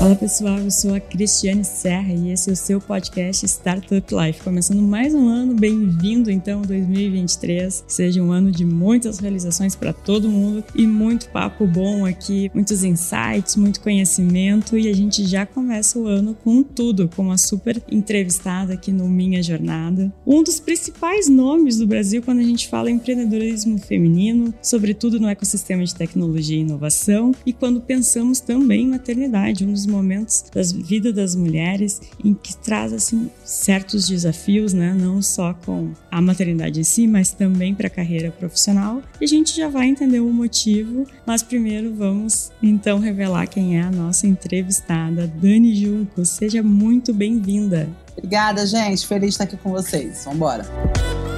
Fala pessoal, eu sou a Cristiane Serra e esse é o seu podcast Startup Life. Começando mais um ano, bem-vindo então 2023. Que seja um ano de muitas realizações para todo mundo e muito papo bom aqui, muitos insights, muito conhecimento e a gente já começa o ano com tudo, com uma super entrevistada aqui no Minha Jornada. Um dos principais nomes do Brasil quando a gente fala em empreendedorismo feminino, sobretudo no ecossistema de tecnologia e inovação e quando pensamos também em maternidade, um dos momentos da vida das mulheres em que traz assim certos desafios, né? Não só com a maternidade em si, mas também para a carreira profissional. E a gente já vai entender o motivo, mas primeiro vamos então revelar quem é a nossa entrevistada, Dani Junco. Seja muito bem-vinda. Obrigada, gente. Feliz de estar aqui com vocês. Vamos embora.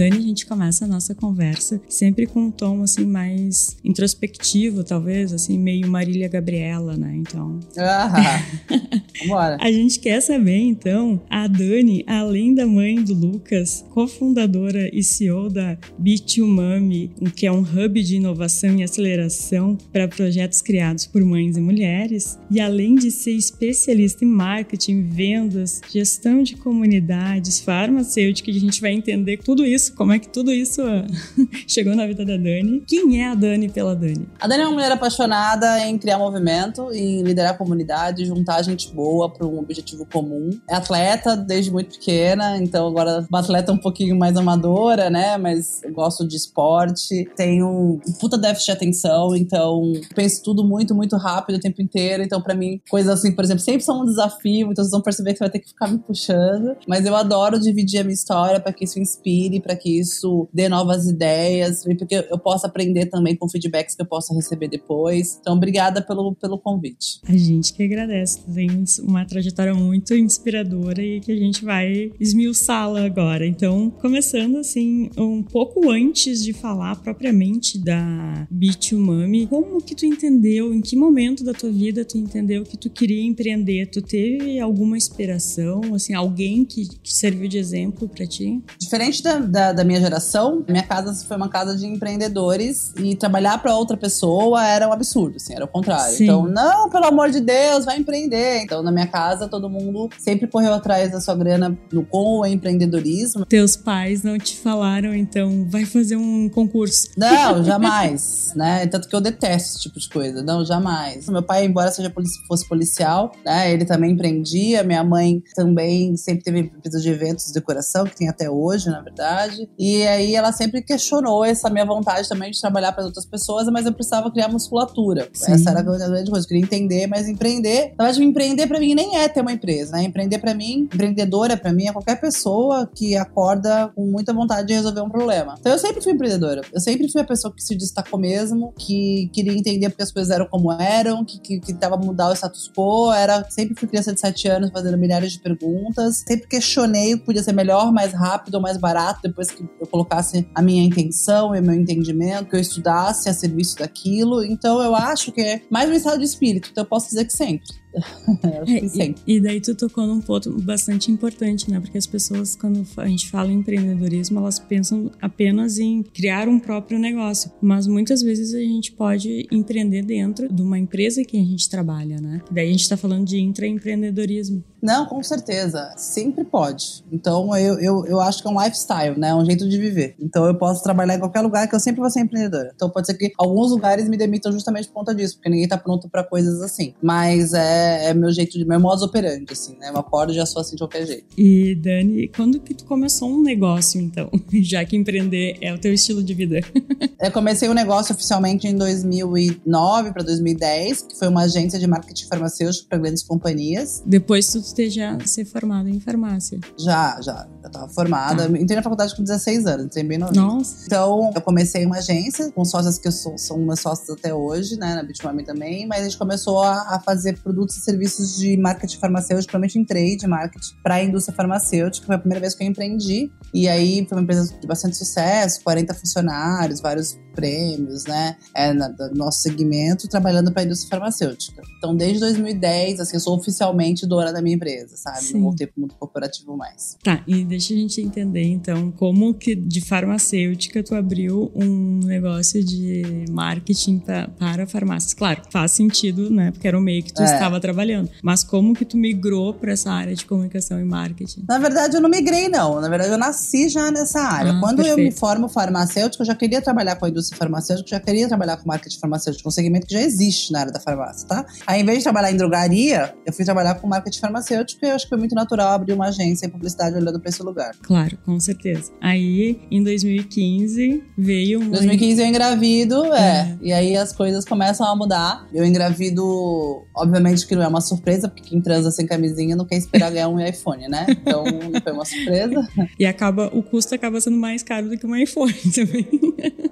Dani, a gente começa a nossa conversa sempre com um tom assim mais introspectivo, talvez, assim, meio Marília Gabriela, né? Então. Ah, bora. a gente quer saber, então, a Dani, além da mãe do Lucas, cofundadora e CEO da B2Mami, que é um hub de inovação e aceleração para projetos criados por mães e mulheres, e além de ser especialista em marketing, vendas, gestão de comunidades, farmacêutica, a gente vai entender tudo isso isso, como é que tudo isso ah, chegou na vida da Dani. Quem é a Dani pela Dani? A Dani é uma mulher apaixonada em criar movimento, em liderar a comunidade, juntar gente boa para um objetivo comum. É atleta desde muito pequena, então agora uma atleta um pouquinho mais amadora, né? Mas gosto de esporte. Tenho um puta déficit de atenção, então penso tudo muito, muito rápido o tempo inteiro. Então, para mim, coisas assim, por exemplo, sempre são um desafio, então vocês vão perceber que você vai ter que ficar me puxando. Mas eu adoro dividir a minha história para que isso inspire, para que isso dê novas ideias, e porque eu possa aprender também com feedbacks que eu possa receber depois. Então, obrigada pelo, pelo convite. A gente que agradece. Tem uma trajetória muito inspiradora e que a gente vai esmiuçá-la agora. Então, começando assim, um pouco antes de falar propriamente da Beat Mami, como que tu entendeu, em que momento da tua vida tu entendeu que tu queria empreender? Tu teve alguma inspiração, assim, alguém que, que serviu de exemplo para ti? Diferente da, da da, minha geração, minha casa foi uma casa de empreendedores e trabalhar para outra pessoa era um absurdo, assim, era o contrário. Sim. Então, não, pelo amor de Deus, vai empreender. Então, na minha casa, todo mundo sempre correu atrás da sua grana no, com o empreendedorismo. Teus pais não te falaram, então, vai fazer um concurso? Não, jamais, né? Tanto que eu detesto esse tipo de coisa. Não, jamais. Meu pai, embora seja fosse policial, né? Ele também empreendia. Minha mãe também sempre teve empresa de eventos de decoração, que tem até hoje, na verdade. E aí ela sempre questionou essa minha vontade também de trabalhar para outras pessoas, mas eu precisava criar musculatura. Sim. Essa era a grande coisa. Eu queria entender, mas empreender. Na verdade, empreender para mim nem é ter uma empresa, né? Empreender para mim, empreendedora para mim é qualquer pessoa que acorda com muita vontade de resolver um problema. Então eu sempre fui empreendedora. Eu sempre fui a pessoa que se destacou mesmo, que queria entender porque as coisas eram como eram, que, que, que tava mudar o status quo. Era, sempre fui criança de 7 anos fazendo milhares de perguntas. Sempre questionei o que podia ser melhor, mais rápido ou mais barato depois que eu colocasse a minha intenção e meu entendimento, que eu estudasse a serviço daquilo. Então eu acho que é mais um estado de espírito. Então eu posso dizer que sempre. é, e, e, daí tu tocou num ponto bastante importante, né? Porque as pessoas, quando a gente fala em empreendedorismo, elas pensam apenas em criar um próprio negócio. Mas muitas vezes a gente pode empreender dentro de uma empresa que a gente trabalha, né? Daí a gente tá falando de intraempreendedorismo. Não, com certeza. Sempre pode. Então eu, eu, eu acho que é um lifestyle, né? Um jeito de viver. Então eu posso trabalhar em qualquer lugar que eu sempre vou ser empreendedora. Então pode ser que alguns lugares me demitam justamente por conta disso, porque ninguém tá pronto para coisas assim. Mas é é, meu jeito de meu modus operandi, assim, né? Eu acordo e já sou assim de qualquer jeito. E Dani, quando que tu começou um negócio, então? Já que empreender é o teu estilo de vida. eu comecei o um negócio oficialmente em 2009 para 2010, que foi uma agência de marketing farmacêutico para grandes companhias. Depois tu esteja ser formado em farmácia. Já, já. Eu tava formada. Tá. Entrei na faculdade com 16 anos, entrei bem novinha. Nossa. Então, eu comecei uma agência com sócias que sou, são umas sócias até hoje, né? Na Bitmami também, mas a gente começou a, a fazer produtos produtos e serviços de marketing farmacêutico, principalmente em trade marketing, para a indústria farmacêutica. Foi a primeira vez que eu empreendi. E aí foi uma empresa de bastante sucesso, 40 funcionários, vários prêmios, né? É, na, no nosso segmento, trabalhando para a indústria farmacêutica. Então, desde 2010, assim, eu sou oficialmente dona da minha empresa, sabe? Sim. Não voltei para o mundo corporativo mais. Tá, e deixa a gente entender, então, como que de farmacêutica tu abriu um negócio de marketing pra, para farmácias. Claro, faz sentido, né? Porque era o meio que tu é. estava trabalhando. Mas como que tu migrou para essa área de comunicação e marketing? Na verdade, eu não migrei, não. Na verdade, eu nasci já nessa área. Ah, Quando perfeito. eu me formo farmacêutico, eu já queria trabalhar com a indústria farmacêutica, já queria trabalhar com marketing farmacêutico, um segmento que já existe na área da farmácia, tá? Aí, em vez de trabalhar em drogaria, eu fui trabalhar com marketing farmacêutico e eu acho que foi muito natural abrir uma agência em publicidade olhando para esse lugar. Claro, com certeza. Aí, em 2015, veio um. 2015 eu engravido, é. é. E aí as coisas começam a mudar. Eu engravido, obviamente que não é uma surpresa, porque quem transa sem camisinha não quer esperar ganhar um iPhone, né? Então foi uma surpresa. E acaba, o custo acaba sendo mais caro do que um iPhone também.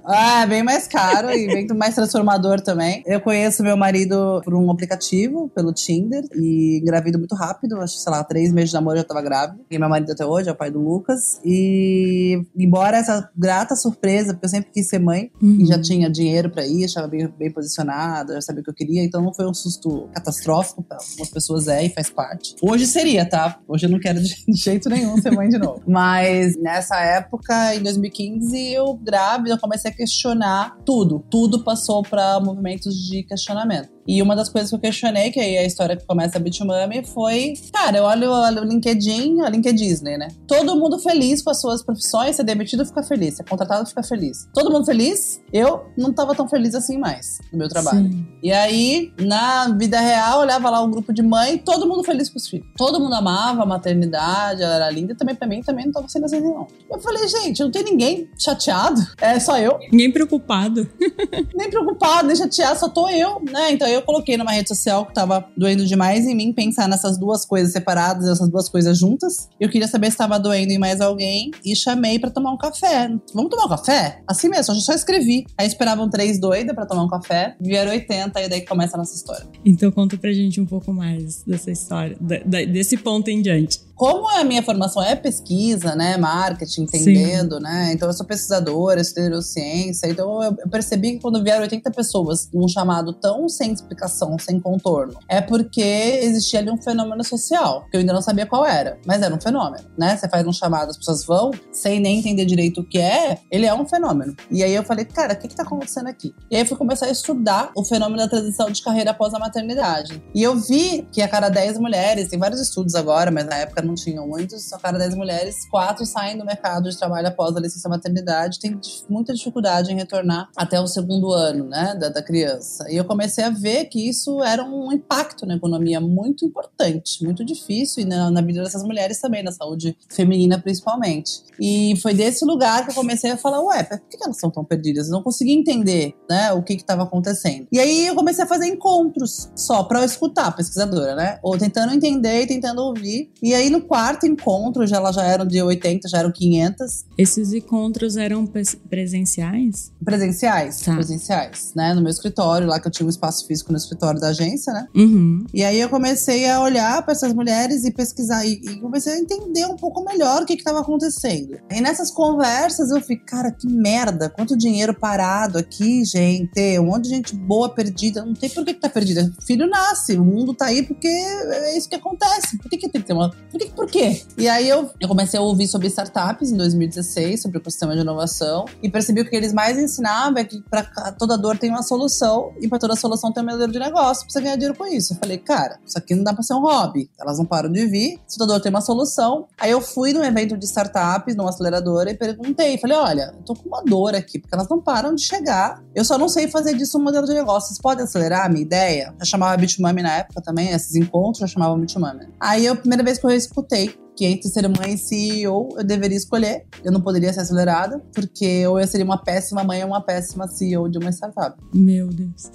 Ah, bem mais caro e bem mais transformador também. Eu conheço meu marido por um aplicativo, pelo Tinder, e engravido muito rápido. Acho que, sei lá, três meses de namoro eu já tava grávida. E meu marido até hoje é o pai do Lucas. E embora essa grata surpresa, porque eu sempre quis ser mãe uhum. e já tinha dinheiro para ir, estava bem, bem posicionada, já sabia o que eu queria, então não foi um susto catastrófico para algumas pessoas é e faz parte. Hoje seria, tá? Hoje eu não quero de jeito nenhum ser mãe de novo. Mas nessa época, em 2015, eu grávida, eu comecei a questionar tudo. Tudo passou para movimentos de questionamento. E uma das coisas que eu questionei, que aí é a história que começa a Bitmami, foi, cara, eu olho o LinkedIn, a LinkedIn Disney, né? Todo mundo feliz com as suas profissões, ser demitido fica feliz, ser contratado fica feliz. Todo mundo feliz? Eu não tava tão feliz assim mais no meu trabalho. Sim. E aí, na vida real, olhava lá um grupo de mãe, todo mundo feliz com os filhos. Todo mundo amava a maternidade, ela era linda, e também pra mim também não tava sendo assim, não. Eu falei, gente, não tem ninguém chateado, é só eu. Nem preocupado. nem preocupado, nem chateado, só tô eu, né? Então eu eu coloquei numa rede social que tava doendo demais em mim pensar nessas duas coisas separadas, essas duas coisas juntas. Eu queria saber se tava doendo em mais alguém e chamei para tomar um café. Vamos tomar um café? Assim mesmo, eu só escrevi. Aí esperavam três doidas para tomar um café, vieram 80 e daí começa a nossa história. Então conta pra gente um pouco mais dessa história, desse ponto em diante como a minha formação é pesquisa, né, marketing, entendendo, Sim. né, então eu sou pesquisadora, estudo neurociência, então eu percebi que quando vieram 80 pessoas num chamado tão sem explicação, sem contorno, é porque existia ali um fenômeno social, que eu ainda não sabia qual era, mas era um fenômeno, né, você faz um chamado, as pessoas vão, sem nem entender direito o que é, ele é um fenômeno. E aí eu falei, cara, o que que tá acontecendo aqui? E aí eu fui começar a estudar o fenômeno da transição de carreira após a maternidade. E eu vi que a cada 10 mulheres, tem vários estudos agora, mas na época não tinham muitos, a cada 10 mulheres, quatro saem do mercado de trabalho após a licença maternidade, tem muita dificuldade em retornar até o segundo ano, né, da, da criança. E eu comecei a ver que isso era um impacto na economia muito importante, muito difícil, e na, na vida dessas mulheres também, na saúde feminina principalmente. E foi desse lugar que eu comecei a falar, ué, por que elas são tão perdidas? Eu não conseguia entender, né, o que estava acontecendo. E aí eu comecei a fazer encontros só para escutar, pesquisadora, né, ou tentando entender e tentando ouvir. E aí no quarto encontro, já elas já eram de 80, já eram 500. Esses encontros eram presenciais? Presenciais, tá. presenciais, né? No meu escritório, lá que eu tinha um espaço físico no escritório da agência, né? Uhum. E aí eu comecei a olhar para essas mulheres e pesquisar e, e, comecei a entender um pouco melhor o que estava acontecendo. E nessas conversas eu fiquei, cara, que merda, quanto dinheiro parado aqui, gente, um monte de gente boa perdida, não tem por que, que tá perdida. Filho nasce, o mundo tá aí porque é isso que acontece. Por que, que tem que ter uma. Por que, por quê? E aí eu, eu comecei a ouvir sobre startups em 2016, sobre o ecossistema de inovação, e percebi que o que eles mais ensinavam é que para toda dor tem uma solução, e para toda solução tem um modelo de negócio, precisa ganhar dinheiro com isso. Eu falei, cara, isso aqui não dá para ser um hobby. Elas não param de vir, se toda dor tem uma solução. Aí eu fui num evento de startups, numa aceleradora, e perguntei, falei, olha, eu tô com uma dor aqui, porque elas não param de chegar. Eu só não sei fazer disso um modelo de negócio. Vocês podem acelerar a minha ideia? Eu chamava Bitmami na época também, esses encontros eu chamava Bitmami. Aí a primeira vez que eu escutei que entre ser mãe e CEO eu deveria escolher. Eu não poderia ser acelerada, porque ou eu seria uma péssima mãe ou uma péssima CEO de uma startup. Meu Deus.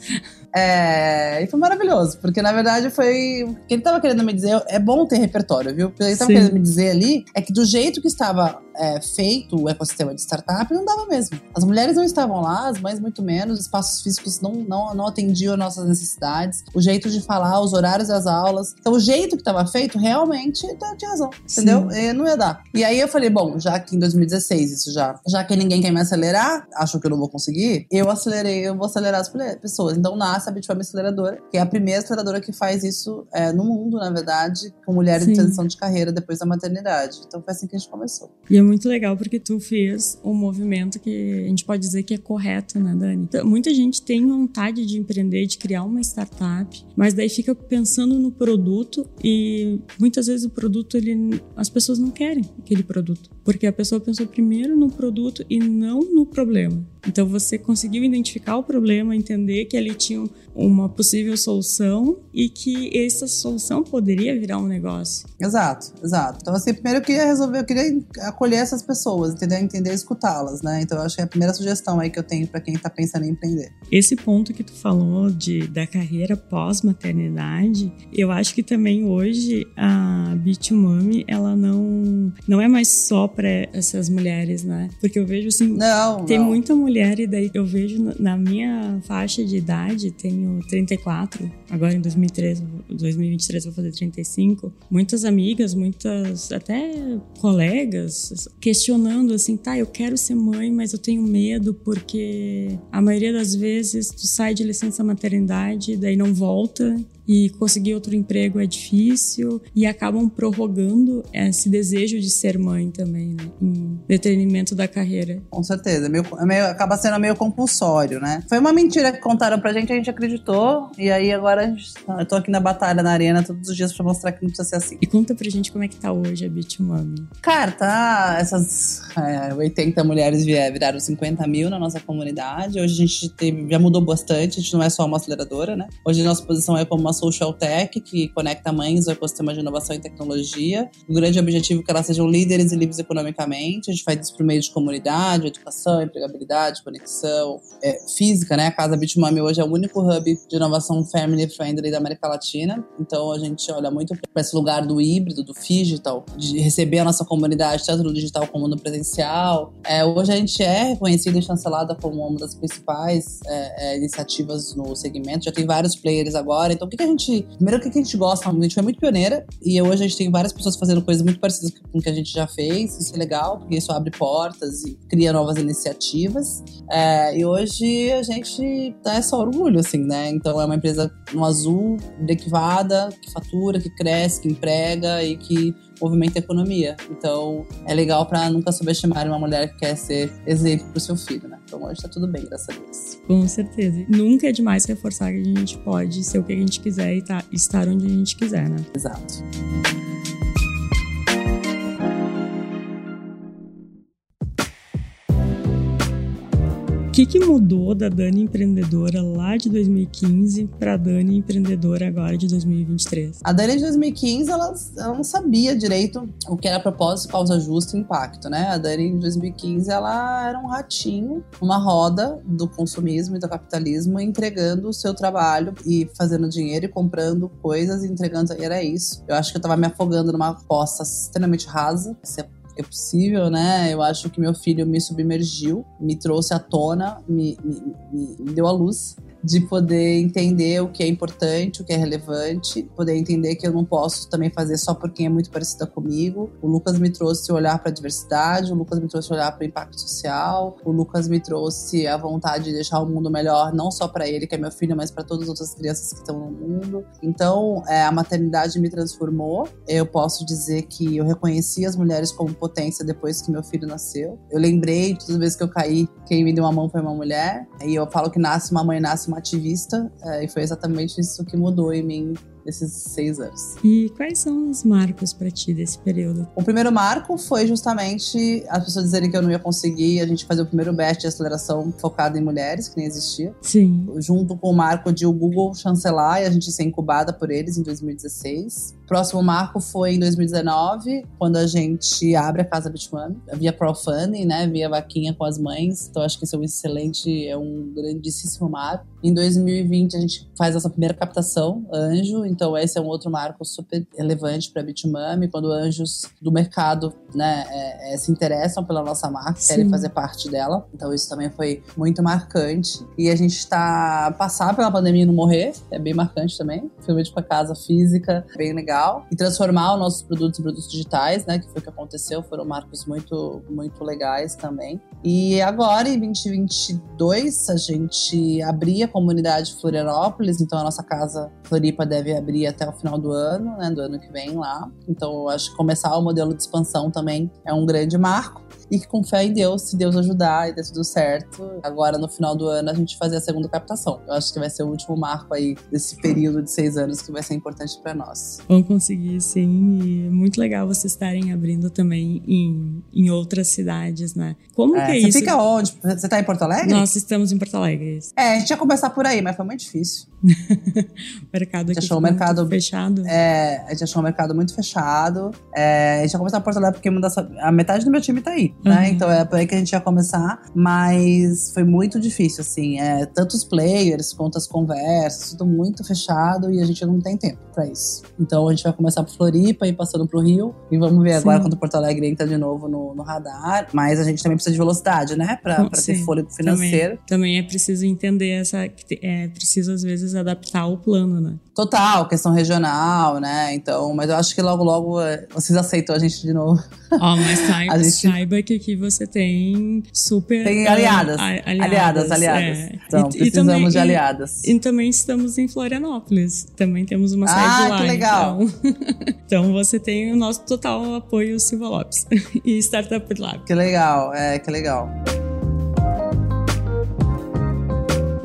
É, e foi maravilhoso, porque na verdade foi. O que ele estava querendo me dizer é bom ter repertório, viu? O que ele estava querendo me dizer ali é que do jeito que estava é, feito o ecossistema de startup, não dava mesmo. As mulheres não estavam lá, as mães muito menos, os espaços físicos não, não, não atendiam nossas necessidades, o jeito de falar, os horários das aulas. Então, o jeito que estava feito, realmente, tá, tinha razão, entendeu? E não ia dar. E aí eu falei, bom, já que em 2016 isso já, já que ninguém quer me acelerar, acho que eu não vou conseguir, eu acelerei, eu vou acelerar as pessoas. Então nasce a Bitfam Aceleradora, que é a primeira aceleradora que faz isso é, no mundo, na verdade, com mulheres Sim. em transição de carreira depois da maternidade. Então foi assim que a gente começou. E é muito legal porque tu fez um movimento que a gente pode dizer que é correto, né, Dani? Então, muita gente tem vontade de empreender, de criar uma startup, mas daí fica pensando no produto e muitas vezes o produto, ele, as pessoas não querem aquele produto, porque a pessoa pensou primeiro no produto e não no problema. Então você conseguiu identificar o problema, entender que ali tinha uma possível solução e que essa solução poderia virar um negócio. Exato, exato. Então assim, primeiro eu queria resolver, eu queria acolher essas pessoas, entender, entender, escutá-las, né? Então eu acho que é a primeira sugestão aí que eu tenho para quem está pensando em empreender. Esse ponto que tu falou de da carreira pós-maternidade, eu acho que também hoje a Bitmami, ela não não é mais só para essas mulheres, né? Porque eu vejo assim, não, tem não. muita mulher mulher, e daí eu vejo na minha faixa de idade, tenho 34, agora em 2003, 2023 vou fazer 35, muitas amigas, muitas até colegas questionando assim, tá, eu quero ser mãe, mas eu tenho medo porque a maioria das vezes tu sai de licença maternidade, daí não volta e conseguir outro emprego é difícil e acabam prorrogando esse desejo de ser mãe também, né? Em detrimento da carreira. Com certeza. Meio, meio, acaba sendo meio compulsório, né? Foi uma mentira que contaram pra gente, a gente acreditou e aí agora gente, eu tô aqui na batalha, na arena, todos os dias pra mostrar que não precisa ser assim. E conta pra gente como é que tá hoje a Bitmami. Cara, tá... Essas é, 80 mulheres viraram 50 mil na nossa comunidade. Hoje a gente teve, já mudou bastante, a gente não é só uma aceleradora, né? Hoje a nossa posição é como uma social tech que conecta mães ao ecossistema de inovação e tecnologia. O grande objetivo é que elas sejam líderes e livres economicamente. A gente faz isso por meio de comunidade, educação, empregabilidade, conexão é, física, né? A Casa Bitmami hoje é o único hub de inovação family friendly da América Latina. Então a gente olha muito para esse lugar do híbrido, do digital, de receber a nossa comunidade tanto no digital como no presencial. É, hoje a gente é reconhecida e chancelada como uma das principais é, é, iniciativas no segmento. Já tem vários players agora. Então o que, que a gente. Primeiro, o que a gente gosta? A gente foi muito pioneira e hoje a gente tem várias pessoas fazendo coisas muito parecidas com o que a gente já fez. Isso é legal, porque isso abre portas e cria novas iniciativas. É, e hoje a gente é só orgulho, assim, né? Então é uma empresa no azul, brequivada, que fatura, que cresce, que emprega e que movimenta a economia. Então é legal para nunca subestimar uma mulher que quer ser exemplo pro seu filho, né? Então hoje tá tudo bem, graças a Deus. Com certeza. Nunca é demais reforçar que a gente pode ser o que a gente quiser e tá, estar onde a gente quiser, né? Exato. Que, que mudou da Dani empreendedora lá de 2015 para a Dani empreendedora agora de 2023? A Dani de 2015, ela, ela não sabia direito o que era propósito, causa justa e impacto, né? A Dani de 2015, ela era um ratinho, uma roda do consumismo e do capitalismo, entregando o seu trabalho e fazendo dinheiro e comprando coisas e entregando. E era isso. Eu acho que eu estava me afogando numa poça extremamente rasa. É possível, né? Eu acho que meu filho me submergiu, me trouxe à tona, me, me, me deu a luz de poder entender o que é importante, o que é relevante, poder entender que eu não posso também fazer só por quem é muito parecida comigo. O Lucas me trouxe olhar para a diversidade, o Lucas me trouxe olhar para o impacto social, o Lucas me trouxe a vontade de deixar o mundo melhor, não só para ele, que é meu filho, mas para todas as outras crianças que estão no mundo. Então, é, a maternidade me transformou. Eu posso dizer que eu reconheci as mulheres como potência depois que meu filho nasceu. Eu lembrei, todas as vezes que eu caí, quem me deu uma mão foi uma mulher. E eu falo que nasce uma mãe, nasce uma ativista, é, e foi exatamente isso que mudou em mim nesses seis anos. E quais são os marcos para ti desse período? O primeiro marco foi justamente as pessoas dizerem que eu não ia conseguir a gente fazer o primeiro batch de aceleração focado em mulheres, que nem existia. Sim. Junto com o marco de o Google chancelar e a gente ser incubada por eles em 2016. Próximo marco foi em 2019, quando a gente abre a Casa Bitmami, via crowdfunding, né, via vaquinha com as mães. Então acho que esse é um excelente, é um grandíssimo marco. Em 2020 a gente faz essa primeira captação, Anjo. Então esse é um outro marco super relevante para Bitmami, quando anjos do mercado né, é, é, se interessam pela nossa marca, Sim. querem fazer parte dela. Então isso também foi muito marcante. E a gente está passar pela pandemia e não morrer, é bem marcante também. Filme de para casa física, bem legal. E transformar os nossos produtos em produtos digitais, né, que foi o que aconteceu, foram marcos muito muito legais também. E agora em 2022 a gente abria a comunidade Florianópolis, então a nossa casa Floripa deve abrir até o final do ano, né, do ano que vem lá. Então eu acho que começar o modelo de expansão também é um grande marco e que com fé em Deus, se Deus ajudar e der tudo certo, agora no final do ano a gente fazer a segunda captação. Eu acho que vai ser o último marco aí desse período de seis anos que vai ser importante para nós. Vamos conseguir, sim. E muito legal vocês estarem abrindo também em, em outras cidades, né? Como é, que é você isso? Você fica onde? Você tá em Porto Alegre? Nós estamos em Porto Alegre. É, a gente ia começar por aí, mas foi muito difícil. o mercado aqui achou o mercado fechado. É, a gente achou o mercado muito fechado. É, a gente ia começar por Porto Alegre porque a metade do meu time tá aí, né? Uhum. Então é por aí que a gente ia começar, mas foi muito difícil, assim. É, tanto os players quanto as conversas, tudo muito fechado e a gente não tem tempo para isso. Então a gente vai começar por Floripa e passando pro Rio e vamos ver Sim. agora quando Porto Alegre entra de novo no, no, radar. Mas a gente também precisa de velocidade, né? Pra, pra ter fôlego financeiro. Também, também é preciso entender essa. É preciso às vezes adaptar o plano, né? Total, questão regional, né? Então, mas eu acho que logo, logo é, vocês aceitam a gente de novo. Ó, oh, mas saiba, gente... saiba que aqui você tem super. Tem aliadas. Uh, aliadas, aliadas. aliadas. É. Então, e, precisamos e também, de aliadas. E, e, também estamos em Florianópolis. Também temos uma sede ah, lá. Ah, que legal. Então, então, você tem o nosso total apoio, Silva Lopes. e Startup Lab. Que legal, é, que legal.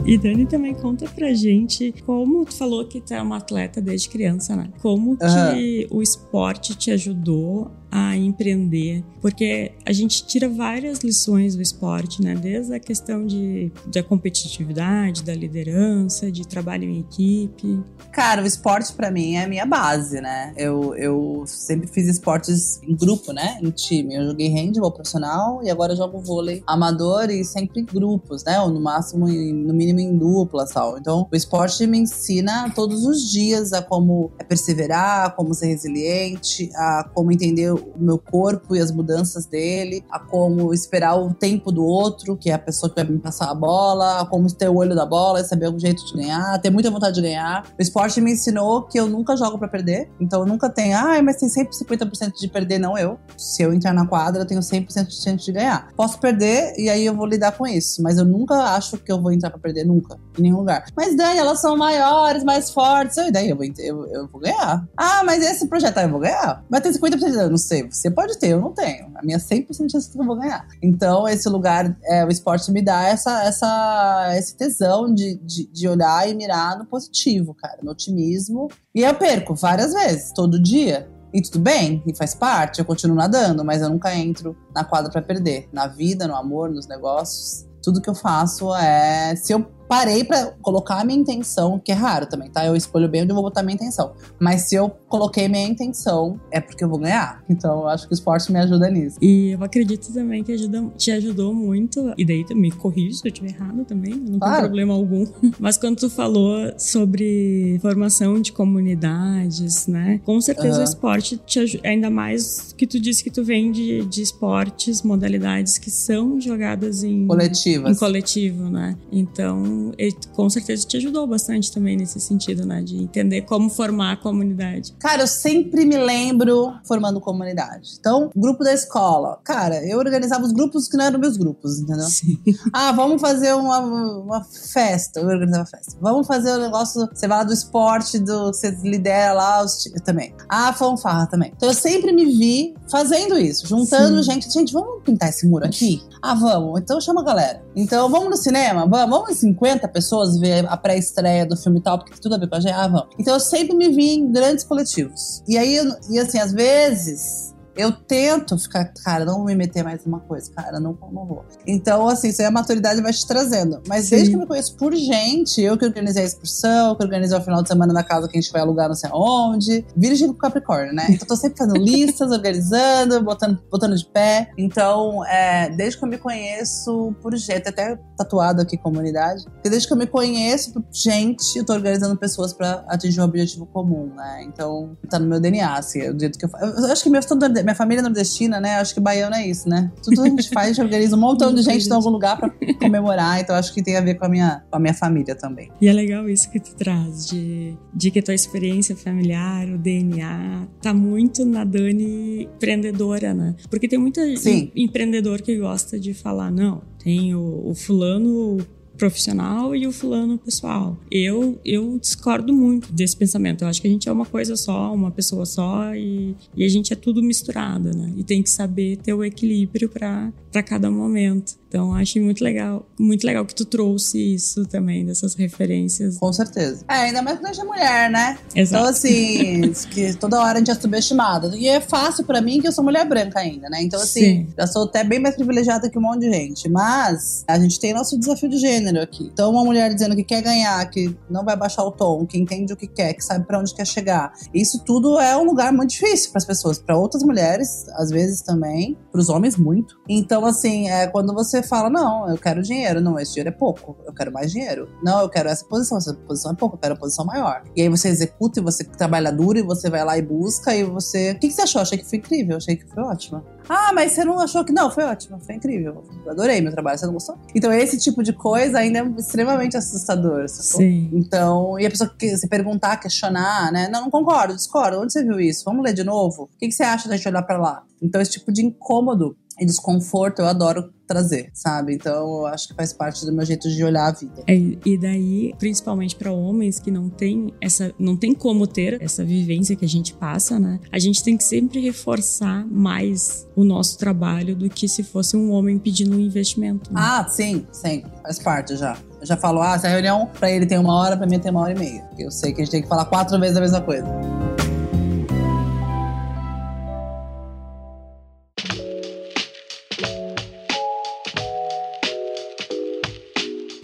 E Dani também conta pra gente como tu falou que tu é uma atleta desde criança, né? Como que uhum. o esporte te ajudou a empreender, porque a gente tira várias lições do esporte, né? Desde a questão de, da competitividade, da liderança, de trabalho em equipe. Cara, o esporte para mim é a minha base, né? Eu, eu sempre fiz esportes em grupo, né? Em time. Eu joguei handball profissional e agora jogo vôlei amador e sempre em grupos, né? Ou no máximo, no mínimo em dupla, tal. Então, o esporte me ensina todos os dias a como perseverar, a como ser resiliente, a como entender o meu corpo e as mudanças dele, a como esperar o tempo do outro, que é a pessoa que vai me passar a bola, a como ter o olho da bola e saber o jeito de ganhar, ter muita vontade de ganhar. O esporte me ensinou que eu nunca jogo para perder, então eu nunca tenho, ah, mas tem sempre 50% de perder, não eu. Se eu entrar na quadra, eu tenho 100% de chance de ganhar. Posso perder e aí eu vou lidar com isso, mas eu nunca acho que eu vou entrar para perder, nunca, em nenhum lugar. Mas Dani, elas são maiores, mais fortes, e daí eu vou, eu, eu vou ganhar. Ah, mas esse projeto aí eu vou ganhar. Vai ter 50% de não sei, você pode ter, eu não tenho. A minha 100% de chance que eu vou ganhar. Então, esse lugar, é, o esporte me dá essa, essa, esse tesão de, de, de olhar e mirar no positivo, cara, no otimismo. E eu perco várias vezes, todo dia. E tudo bem, e faz parte, eu continuo nadando, mas eu nunca entro na quadra para perder. Na vida, no amor, nos negócios. Tudo que eu faço é. Se eu parei para colocar a minha intenção, que é raro também, tá? Eu escolho bem onde eu vou botar minha intenção. Mas se eu coloquei minha intenção, é porque eu vou ganhar. Então eu acho que o esporte me ajuda nisso. E eu acredito também que ajuda, te ajudou muito. E daí me corrija se eu estiver errado também, não claro. tem problema algum. Mas quando tu falou sobre formação de comunidades, né? Com certeza uhum. o esporte te ajuda, ainda mais que tu disse que tu vem de, de esportes, modalidades que são jogadas em coletivas. Em coletivo, né? Então ele com certeza te ajudou bastante também nesse sentido, né? De entender como formar a comunidade. Cara, eu sempre me lembro formando comunidade. Então, grupo da escola. Cara, eu organizava os grupos que não eram meus grupos, entendeu? Sim. Ah, vamos fazer uma, uma festa. Eu organizava festa. Vamos fazer o um negócio, você vai lá do esporte, do, você lidera lá os também. Ah, fanfarra também. Então eu sempre me vi fazendo isso, juntando Sim. gente. Gente, vamos pintar esse muro aqui? Ah, vamos. Então chama a galera. Então vamos no cinema? Vamos, vamos em 50 pessoas ver a pré-estreia do filme e tal, porque tudo a ver com a gente. Ah. Então eu sempre me vi em grandes coletivos. E aí, e assim, às vezes eu tento ficar, cara, não vou me meter mais numa coisa, cara, não, não vou. Então, assim, isso aí a maturidade vai te trazendo. Mas Sim. desde que eu me conheço por gente, eu que organizei a excursão, que organizei o final de semana na casa que a gente vai alugar não sei aonde, virgem com Capricórnio, né? Então, tô sempre fazendo listas, organizando, botando, botando de pé. Então, é, desde que eu me conheço por gente, até tatuado aqui comunidade, desde que eu me conheço por gente, eu tô organizando pessoas para atingir um objetivo comum, né? Então, tá no meu DNA, assim, é o jeito que eu faço. Eu acho que minha, minha família nordestina, né? Acho que baiano é isso, né? Tudo a gente faz, a gente organiza um montão de gente em algum lugar para comemorar, então acho que tem a ver com a minha, com a minha família também. E é legal isso que tu traz, de, de que a tua experiência familiar, o DNA, tá muito na Dani empreendedora, né? Porque tem muita Sim. empreendedor que gosta de falar, não, tem o, o fulano profissional e o fulano pessoal. Eu eu discordo muito desse pensamento. Eu acho que a gente é uma coisa só, uma pessoa só e, e a gente é tudo misturado, né? E tem que saber ter o equilíbrio para cada momento. Então, acho muito legal, muito legal que tu trouxe isso também, dessas referências. Com certeza. É, ainda mais quando a gente é mulher, né? Exato. Então, assim, que toda hora a gente é subestimada. E é fácil para mim que eu sou mulher branca ainda, né? Então, assim, Sim. já sou até bem mais privilegiada que um monte de gente. Mas a gente tem nosso desafio de gênero aqui. Então, uma mulher dizendo que quer ganhar, que não vai baixar o tom, que entende o que quer, que sabe para onde quer chegar. Isso tudo é um lugar muito difícil para as pessoas, para outras mulheres, às vezes também, para os homens muito. Então, assim, é quando você você fala, não, eu quero dinheiro, não, esse dinheiro é pouco, eu quero mais dinheiro. Não, eu quero essa posição, essa posição é pouco, eu quero a posição maior. E aí você executa e você trabalha duro e você vai lá e busca e você. O que, que você achou? Achei que foi incrível, achei que foi ótima. Ah, mas você não achou que. Não, foi ótimo, foi incrível. Eu adorei meu trabalho, você não gostou? Então, esse tipo de coisa ainda é extremamente assustador. Sim. Então, e a pessoa que se perguntar, questionar, né? Não, não concordo, discordo. Onde você viu isso? Vamos ler de novo? O que, que você acha da gente olhar pra lá? Então, esse tipo de incômodo e desconforto eu adoro trazer, sabe? Então eu acho que faz parte do meu jeito de olhar a vida. É, e daí, principalmente para homens que não tem essa, não tem como ter essa vivência que a gente passa, né? A gente tem que sempre reforçar mais o nosso trabalho do que se fosse um homem pedindo um investimento. Né? Ah, sim, sim, faz parte já. Eu já falo, ah, essa reunião para ele tem uma hora, para mim tem uma hora e meia. Eu sei que a gente tem que falar quatro vezes a mesma coisa.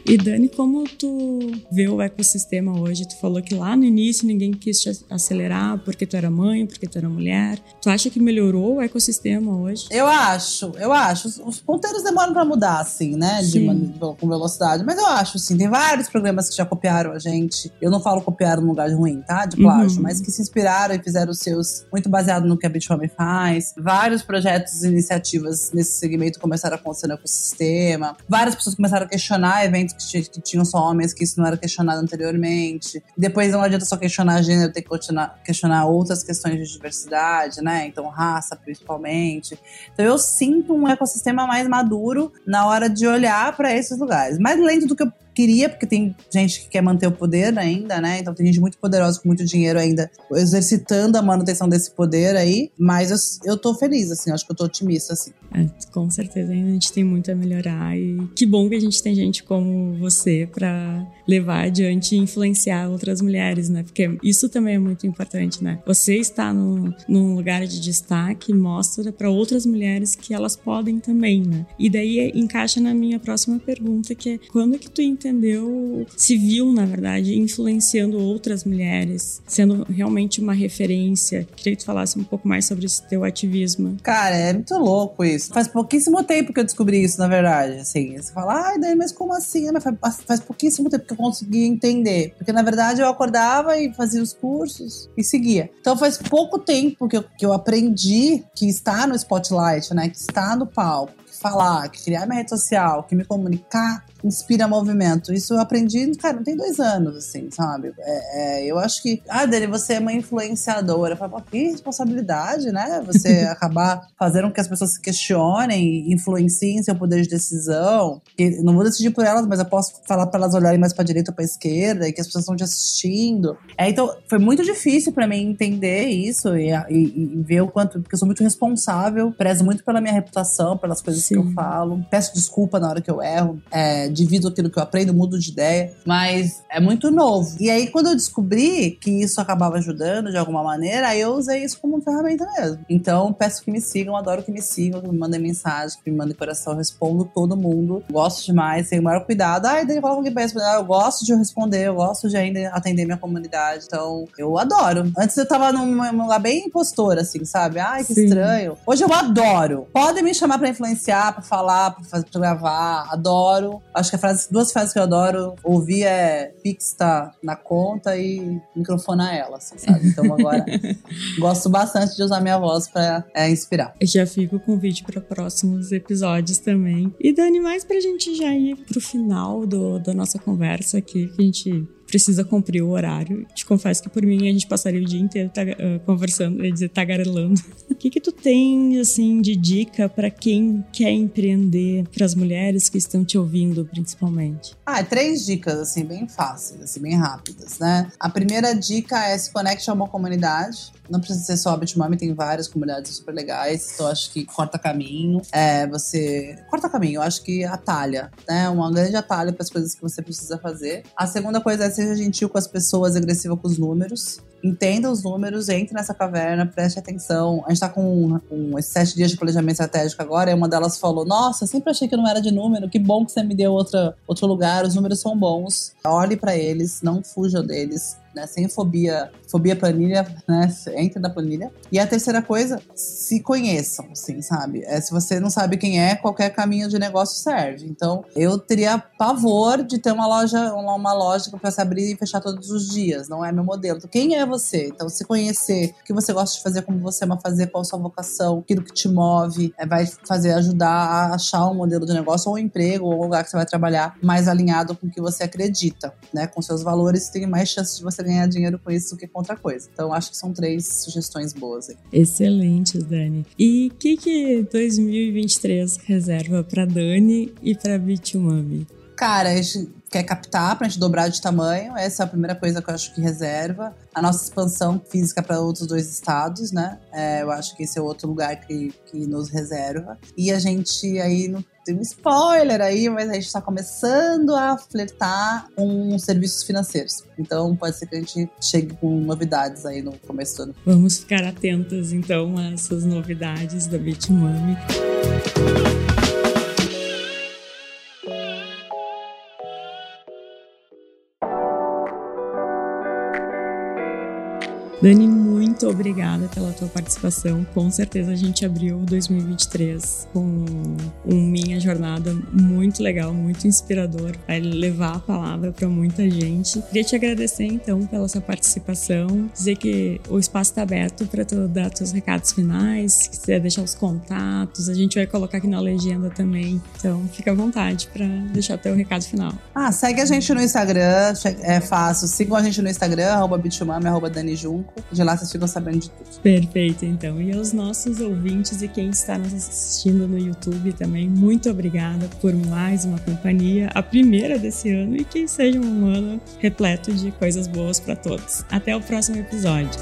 E Dani, como tu vê o ecossistema hoje? Tu falou que lá no início ninguém quis te acelerar porque tu era mãe, porque tu era mulher. Tu acha que melhorou o ecossistema hoje? Eu acho, eu acho. Os ponteiros demoram para mudar, assim, né? De, de, com velocidade. Mas eu acho, sim. Tem vários programas que já copiaram a gente. Eu não falo copiaram num lugar ruim, tá? De plágio. Uhum. Mas que se inspiraram e fizeram os seus muito baseado no que a Bitfame faz. Vários projetos e iniciativas nesse segmento começaram a acontecer no ecossistema. Várias pessoas começaram a questionar eventos que, que tinham só homens, que isso não era questionado anteriormente. Depois não adianta só questionar gênero, tem que questionar, questionar outras questões de diversidade, né? Então, raça, principalmente. Então, eu sinto um ecossistema mais maduro na hora de olhar para esses lugares. Mais lento do que eu queria, porque tem gente que quer manter o poder ainda, né? Então tem gente muito poderosa com muito dinheiro ainda exercitando a manutenção desse poder aí. Mas eu, eu tô feliz, assim, acho que eu tô otimista, assim. É, com certeza ainda a gente tem muito a melhorar. E que bom que a gente tem gente como você para levar adiante e influenciar outras mulheres, né? Porque isso também é muito importante, né? Você está no, num lugar de destaque mostra para outras mulheres que elas podem também, né? E daí encaixa na minha próxima pergunta, que é quando que tu entendeu, se viu, na verdade, influenciando outras mulheres, sendo realmente uma referência. Queria que tu falasse um pouco mais sobre esse teu ativismo. Cara, é muito louco isso. Faz pouquíssimo tempo que eu descobri isso, na verdade. Assim, você fala, ai, daí, mas como assim? Faz, faz pouquíssimo tempo que consegui entender. Porque, na verdade, eu acordava e fazia os cursos e seguia. Então, faz pouco tempo que eu, que eu aprendi que estar no spotlight, né? Que estar no palco, falar, que criar minha rede social, que me comunicar inspira movimento. Isso eu aprendi, cara, não tem dois anos, assim, sabe? É, é, eu acho que, ah, Dani, você é uma influenciadora. Eu falo, que responsabilidade, né? Você acabar fazendo com que as pessoas se questionem, influenciem seu poder de decisão. E não vou decidir por elas, mas eu posso falar para elas olharem mais para direita ou para esquerda e que as pessoas estão te assistindo. É, então, foi muito difícil para mim entender isso e, e, e, ver o quanto, porque eu sou muito responsável, prezo muito pela minha reputação, pelas coisas Sim. que eu falo. Peço desculpa na hora que eu erro. É, divido aquilo que eu aprendo, mudo de ideia, mas é muito novo. E aí, quando eu descobri que isso acabava ajudando de alguma maneira, aí eu usei isso como ferramenta mesmo. Então, peço que me sigam, adoro que me sigam, que me mandem mensagem, que me mandem coração, eu respondo todo mundo. Gosto demais, tenho o maior cuidado. Ai, daí coloca alguém pra responder. Ah, eu gosto de responder, eu gosto de ainda atender minha comunidade. Então, eu adoro. Antes eu tava num, num lugar bem impostor, assim, sabe? Ai, que Sim. estranho. Hoje eu adoro. Podem me chamar pra influenciar, pra falar, pra, fazer, pra gravar. Adoro. Acho que a frase, duas frases que eu adoro ouvir é Pix tá na conta e microfonar ela, assim, sabe? Então agora gosto bastante de usar minha voz pra é, inspirar. Já fico o convite para próximos episódios também. E Dani, mais pra gente já ir pro final do, da nossa conversa aqui, que a gente precisa cumprir o horário. Te confesso que por mim a gente passaria o dia inteiro uh, conversando, ia dizer tagarelando. o que que tu tem assim de dica para quem quer empreender, para as mulheres que estão te ouvindo principalmente? Ah, três dicas assim bem fáceis, assim bem rápidas, né? A primeira dica é se conecte a uma comunidade. Não precisa ser só a Bitmami, tem várias comunidades super legais. Então, acho que corta caminho. É, você. Corta caminho, eu acho que atalha, né? Uma grande atalho para as coisas que você precisa fazer. A segunda coisa é seja gentil com as pessoas, agressiva com os números entenda os números, entre nessa caverna, preste atenção. A gente tá com, com esses sete dias de planejamento estratégico agora, e uma delas falou: Nossa, sempre achei que não era de número, que bom que você me deu outra, outro lugar, os números são bons. Olhe para eles, não fuja deles né? Sem fobia, fobia planilha, né? Entre na planilha. E a terceira coisa, se conheçam, assim, sabe? É, se você não sabe quem é, qualquer caminho de negócio serve. Então, eu teria pavor de ter uma loja, uma, loja que eu possa abrir e fechar todos os dias. Não é meu modelo. Então, quem é você? Então, se conhecer o que você gosta de fazer, como você ama fazer, qual a sua vocação, aquilo que te move, é, vai fazer ajudar a achar um modelo de negócio ou um emprego ou um lugar que você vai trabalhar mais alinhado com o que você acredita, né? Com seus valores, tem mais chance de você ganhar dinheiro com isso do que com outra coisa. Então, acho que são três sugestões boas aí. Excelente, Dani. E o que, que 2023 reserva para Dani e para Bitumami? Cara, a gente quer captar para a gente dobrar de tamanho. Essa é a primeira coisa que eu acho que reserva. A nossa expansão física para outros dois estados, né? É, eu acho que esse é outro lugar que, que nos reserva. E a gente aí não tem um spoiler aí, mas a gente está começando a flertar com serviços financeiros. Então pode ser que a gente chegue com novidades aí no começo do ano. Vamos ficar atentos então a essas novidades da Bitmami. Dani, muito obrigada pela tua participação. Com certeza a gente abriu 2023 com um minha jornada muito legal, muito inspirador, vai levar a palavra para muita gente. Queria te agradecer então pela sua participação, dizer que o espaço está aberto para tu dar teus recados finais, se quiser deixar os contatos, a gente vai colocar aqui na legenda também. Então, fica à vontade para deixar teu recado final. Ah, segue a gente no Instagram, é fácil. Sigam a gente no Instagram, arroba bitumami, arroba danijun. 5. De lá vocês ficam sabendo de tudo. Perfeito, então. E aos nossos ouvintes e quem está nos assistindo no YouTube também, muito obrigada por mais uma companhia, a primeira desse ano, e que seja um ano repleto de coisas boas para todos. Até o próximo episódio.